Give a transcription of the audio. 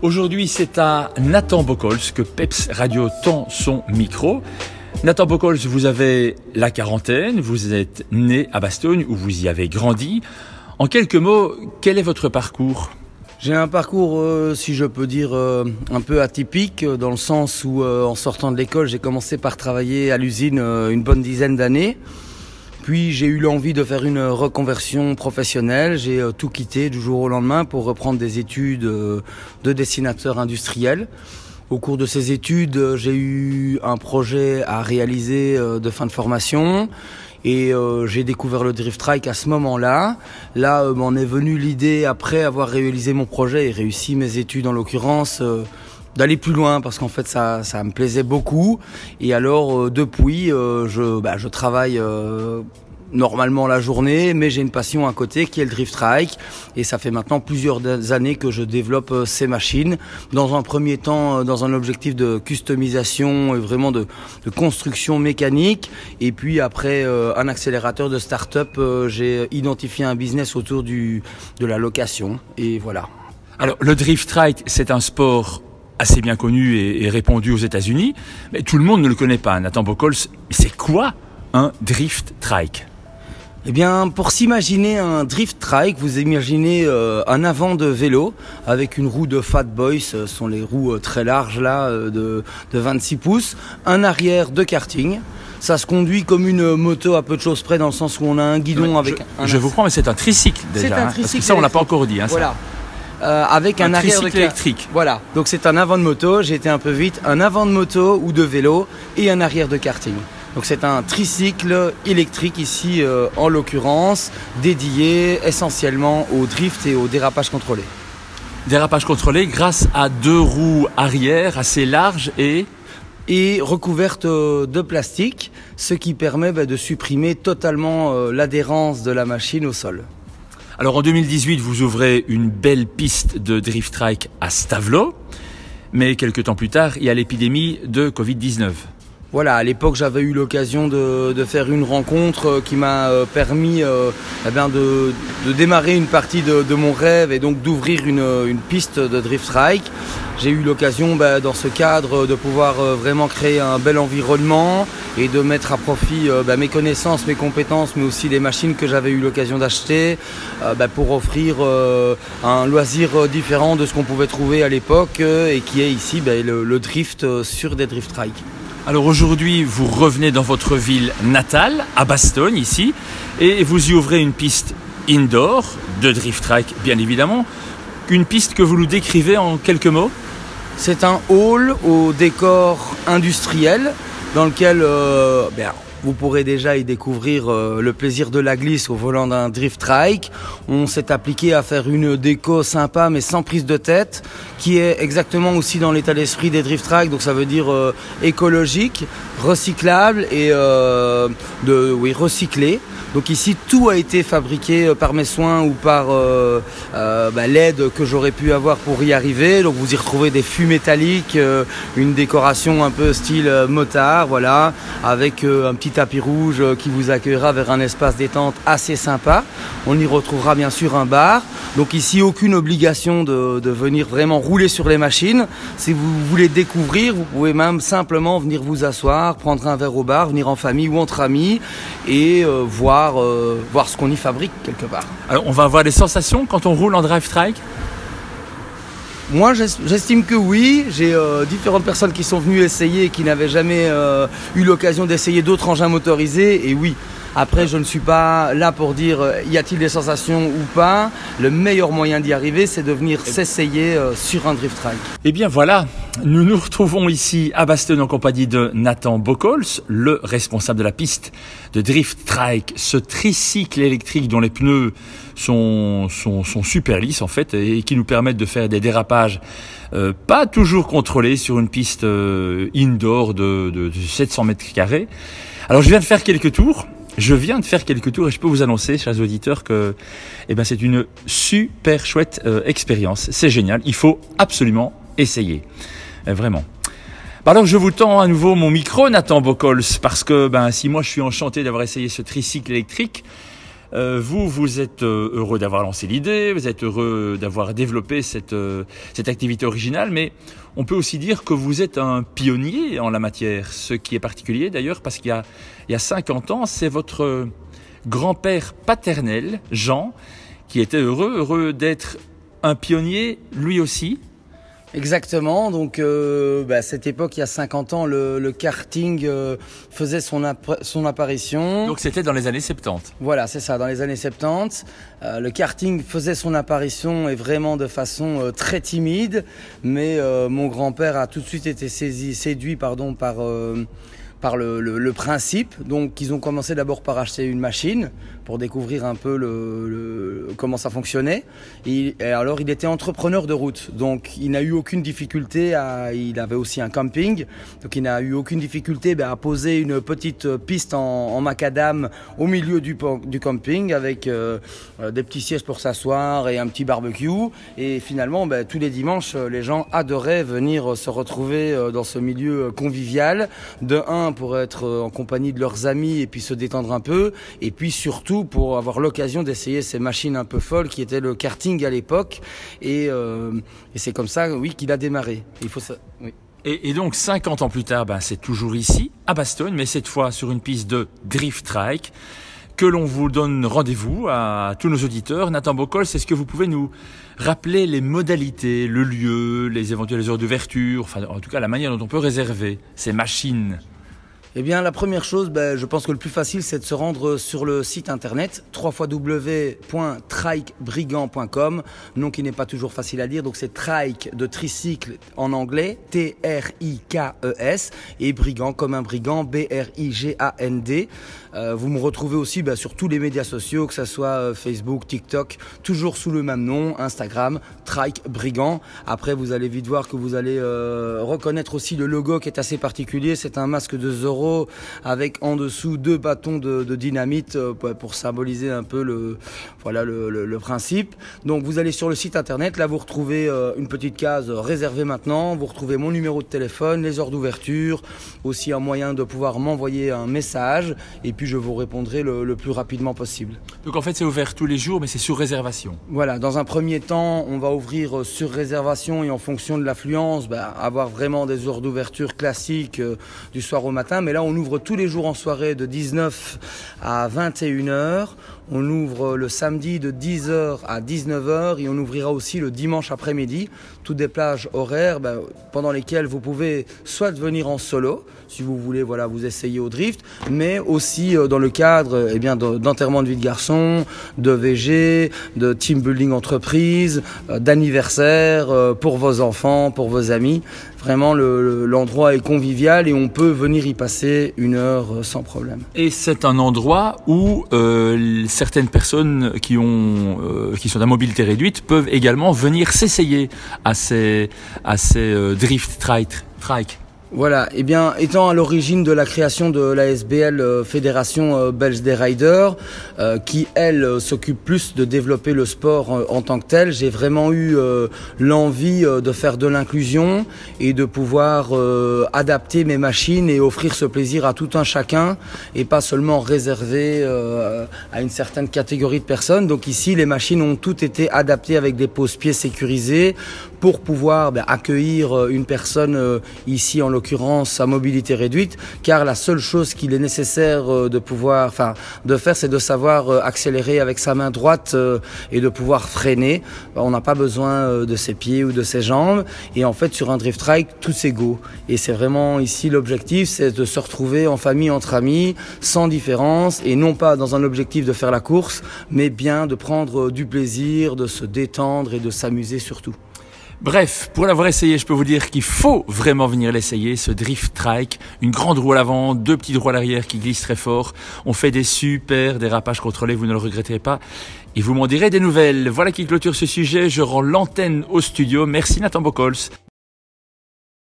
Aujourd'hui, c'est à Nathan Bocols que Peps Radio tend son micro. Nathan Bocols, vous avez la quarantaine, vous êtes né à Bastogne où vous y avez grandi. En quelques mots, quel est votre parcours? J'ai un parcours, euh, si je peux dire, euh, un peu atypique, euh, dans le sens où, en sortant de l'école, j'ai commencé par travailler à l'usine une bonne dizaine d'années. Puis j'ai eu l'envie de faire une reconversion professionnelle. J'ai euh, tout quitté du jour au lendemain pour reprendre des études euh, de dessinateur industriel. Au cours de ces études, euh, j'ai eu un projet à réaliser de fin de formation et j'ai découvert le drift trike à ce moment-là. Là, m'en est venue l'idée après avoir réalisé mon projet et réussi mes études en l'occurrence d'aller plus loin parce qu'en fait ça, ça me plaisait beaucoup et alors euh, depuis euh, je, bah, je travaille euh, normalement la journée, mais j'ai une passion à côté qui est le drift trike et ça fait maintenant plusieurs années que je développe ces machines. Dans un premier temps, dans un objectif de customisation et vraiment de, de construction mécanique, et puis après un accélérateur de start-up, j'ai identifié un business autour du de la location et voilà. Alors le drift trike, c'est un sport assez bien connu et, répandu aux États-Unis, mais tout le monde ne le connaît pas. Nathan Bocols, c'est quoi un drift trike? Eh bien, pour s'imaginer un drift trike, vous imaginez euh, un avant de vélo avec une roue de Fat Boy, ce sont les roues euh, très larges là, euh, de, de 26 pouces, un arrière de karting. Ça se conduit comme une moto à peu de choses près dans le sens où on a un guidon avec. Je, un je vous crois, mais c'est un tricycle déjà. C'est un tricycle. Hein, parce que ça, on l'a pas encore dit. Hein, voilà. Euh, avec un, arrière de électrique. Voilà. Donc c'est un avant de moto. J'ai été un peu vite. Un avant de moto ou de vélo et un arrière de karting. Donc c'est un tricycle électrique ici euh, en l'occurrence dédié essentiellement au drift et au dérapage contrôlé. Dérapage contrôlé grâce à deux roues arrière assez larges et et recouverte euh, de plastique, ce qui permet bah, de supprimer totalement l'adhérence de la machine au sol. Alors en 2018, vous ouvrez une belle piste de drift trike à Stavelot, mais quelques temps plus tard, il y a l'épidémie de Covid-19. Voilà, à l'époque j'avais eu l'occasion de, faire une rencontre euh, qui m'a euh, permis euh, eh de, démarrer une partie de, mon rêve et donc d'ouvrir une, piste de drift trike. J'ai eu l'occasion bah, dans ce cadre de pouvoir vraiment créer un bel environnement, et de mettre à profit bah, mes connaissances, mes compétences, mais aussi les machines que j'avais eu l'occasion d'acheter bah, pour offrir un loisir différent de ce qu'on pouvait trouver à l'époque et qui est ici le, drift sur des drift trikes. Alors aujourd'hui, vous revenez dans votre ville natale, à Bastogne, ici, et vous y ouvrez une piste indoor de drift trike, bien évidemment. Une piste que vous nous décrivez en quelques mots? C'est un hall au décor industriel dans lequel euh, ben, vous pourrez déjà y découvrir euh, le plaisir de la glisse au volant d'un drift trike. On s'est appliqué à faire une déco sympa mais sans prise de tête, qui est exactement aussi dans l'état d'esprit des drift trike, donc ça veut dire euh, écologique, recyclable et de oui recyclé. Donc ici, tout a été fabriqué euh, par mes soins ou par euh, euh, bah, l'aide que j'aurais pu avoir pour y arriver. Donc vous y retrouvez des fûts métalliques, une décoration un peu style motard, voilà, avec un petit tapis rouge qui vous accueillera vers un espace détente assez sympa. On y retrouvera bien sûr un bar. Donc ici, aucune obligation de, venir vraiment rouler sur les machines. Si vous voulez découvrir, vous pouvez même simplement venir vous asseoir, prendre un verre au bar, venir en famille ou entre amis et voir euh, voir, ce qu'on y fabrique quelque part. Alors on va avoir des sensations quand on roule en drive trike moi, j'estime que oui. J'ai euh, différentes personnes qui sont venues essayer et qui n'avaient jamais euh, eu l'occasion d'essayer d'autres engins motorisés. Et oui, après, je ne suis pas là pour dire euh, y a-t-il des sensations ou pas. Le meilleur moyen d'y arriver, c'est de venir s'essayer euh, sur un drift trike. Eh bien voilà, nous nous retrouvons ici à Bastogne en compagnie de Nathan Bocols, le responsable de la piste de drift trike, ce tricycle électrique dont les pneus sont, sont, sont super lisses en fait et qui nous permettent de faire des dérapages euh, pas toujours contrôlés sur une piste indoor de, de, de 700 mètres carrés. Alors je viens de faire quelques tours je viens de faire quelques tours et je peux vous annoncer, chers auditeurs, que eh ben, c'est une super chouette euh, expérience. C'est génial. Il faut absolument essayer. Euh, vraiment. Bah, alors je vous tends à nouveau mon micro, Nathan Bocols, parce que ben, si moi je suis enchanté d'avoir essayé ce tricycle électrique, Euh, vous, vous êtes euh, heureux d'avoir lancé l'idée, vous êtes heureux d'avoir développé cette, euh, cette activité originale, mais on peut aussi dire que vous êtes un pionnier en la matière, ce qui est particulier d'ailleurs parce qu'il y a, il y a 50 ans, c'est votre grand-père paternel, Jean, qui était heureux, heureux d'être un pionnier lui aussi Exactement. Donc, euh, bah, à cette époque, il y a 50 ans, le, le karting euh, faisait son, son apparition. Donc, c'était dans les années 70. Voilà, c'est ça, dans les années 70. Euh, le karting faisait son apparition et vraiment de façon euh, très timide. Mais euh, mon grand-père a tout de suite été saisi, séduit pardon, par par le, le, principe. Donc, ils ont commencé d'abord par acheter une machine pour découvrir un peu le, comment ça fonctionnait. Et, alors, il était entrepreneur de route, donc il n'a eu aucune difficulté. À, il avait aussi un camping, donc il n'a eu aucune difficulté ben, à poser une petite piste en, macadam au milieu du, du camping avec euh, des petits sièges pour s'asseoir et un petit barbecue. Et finalement, ben, tous les dimanches, les gens adoraient venir se retrouver euh, dans ce milieu convivial. De un pour être euh, en compagnie de leurs amis et puis se détendre un peu, et puis surtout pour avoir l'occasion d'essayer ces machines un peu folles qui étaient le karting à l'époque. Et, euh, et c'est comme ça, oui, qu'il a démarré. Il faut ça. Oui. Et, donc 50 ans plus tard, ben, c'est toujours ici, à Bastogne, mais cette fois sur une piste de drift trike que l'on vous donne rendez-vous à tous nos auditeurs. Nathan Bocol, c'est ce que vous pouvez nous rappeler les modalités, le lieu, les éventuelles heures d'ouverture, enfin en tout cas la manière dont on peut réserver ces machines eh bien, la première chose, ben, je pense que le plus facile, c'est de se rendre sur le site internet www.trikebrigand.com, nom qui n'est pas toujours facile à dire, donc c'est trike de tricycle en anglais, T-R-I-K-E-S, et brigand comme un brigand, B-R-I-G-A-N-D. Euh, vous me retrouvez aussi ben, sur tous les médias sociaux, que ce soit euh, Facebook, TikTok, toujours sous le même nom, Instagram, Trike Brigand. Après, vous allez vite voir que vous allez euh, reconnaître aussi le logo qui est assez particulier, c'est un masque de Avec en dessous deux bâtons de, de dynamite euh, pour symboliser un peu le, voilà, le, le, le, principe. Donc vous allez sur le site internet, là vous retrouvez euh, une petite case réservée maintenant, vous retrouvez mon numéro de téléphone, les heures d'ouverture, aussi un moyen de pouvoir m'envoyer un message. Et puis je vous répondrai le, le plus rapidement possible. Donc en fait c'est ouvert tous les jours mais c'est sur réservation. Voilà, dans un premier temps on va ouvrir sur réservation et en fonction de l'affluence, bah, avoir vraiment des heures d'ouverture classiques euh, du soir au matin, mais là on ouvre tous les jours en soirée de 19 à 21h. On ouvre le samedi de 10h à 19h et on ouvrira aussi le dimanche après-midi. Toutes des plages horaires ben, pendant lesquelles vous pouvez soit venir en solo, si vous voulez voilà, vous essayer au drift, mais aussi euh, dans le cadre eh bien, d'enterrement de vie de garçon, de VG, de team building entreprise, euh, d'anniversaire euh, pour vos enfants, pour vos amis. Vraiment, l'endroit le, est convivial et on peut venir y passer une heure sans problème. Et c'est un endroit où euh, certaines personnes qui, ont, euh, qui sont à mobilité réduite peuvent également venir s'essayer à ces, à ces euh, drift trike. trike. Voilà, eh bien, étant à l'origine de la création de la SBL euh, Fédération euh, Belge des Riders, euh, qui elle s'occupe plus de développer le sport en tant que tel, j'ai vraiment eu l'envie de faire de l'inclusion et de pouvoir adapter mes machines et offrir ce plaisir à tout un chacun et pas seulement réservé à une certaine catégorie de personnes. Donc ici, les machines ont toutes été adaptées avec des pose-pieds sécurisés pour pouvoir ben, accueillir une personne ici en l'occurrence à mobilité réduite, car la seule chose qu'il est nécessaire euh, de pouvoir, enfin, de faire, c'est de savoir euh, accélérer avec sa main droite euh, et de pouvoir freiner. On n'a pas besoin de ses pieds ou de ses jambes. Et en fait, sur un drift trike, tout c'est go. Et c'est vraiment ici l'objectif, c'est de se retrouver en famille, entre amis, sans différence, et non pas dans un objectif de faire la course, mais bien de prendre du plaisir, de se détendre et de s'amuser surtout. Bref, pour l'avoir essayé, je peux vous dire qu'il faut vraiment venir l'essayer, ce drift trike, une grande roue à l'avant, deux petites roues à l'arrière qui glissent très fort. On fait des super dérapages contrôlés, vous ne le regretterez pas. Et vous m'en direz des nouvelles. Voilà qui clôture ce sujet. Je rends l'antenne au studio. Merci Nathan Bocols.